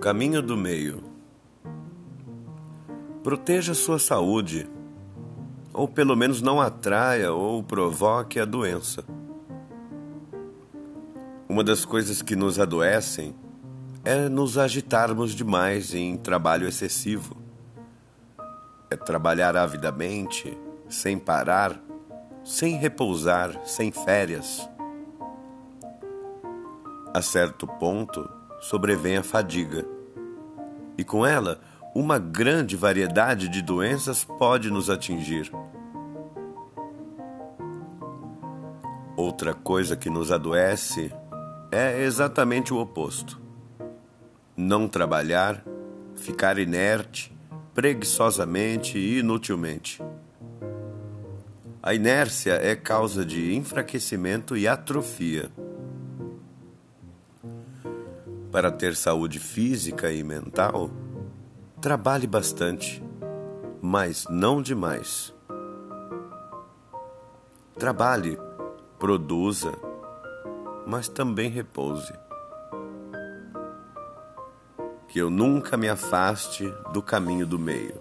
Caminho do meio. Proteja sua saúde, ou pelo menos não atraia ou provoque a doença. Uma das coisas que nos adoecem é nos agitarmos demais em trabalho excessivo. É trabalhar avidamente, sem parar, sem repousar, sem férias. A certo ponto, sobrevém a fadiga. E com ela, uma grande variedade de doenças pode nos atingir. Outra coisa que nos adoece é exatamente o oposto. Não trabalhar, ficar inerte, preguiçosamente e inutilmente. A inércia é causa de enfraquecimento e atrofia. Para ter saúde física e mental, trabalhe bastante, mas não demais. Trabalhe, produza, mas também repouse. Que eu nunca me afaste do caminho do meio.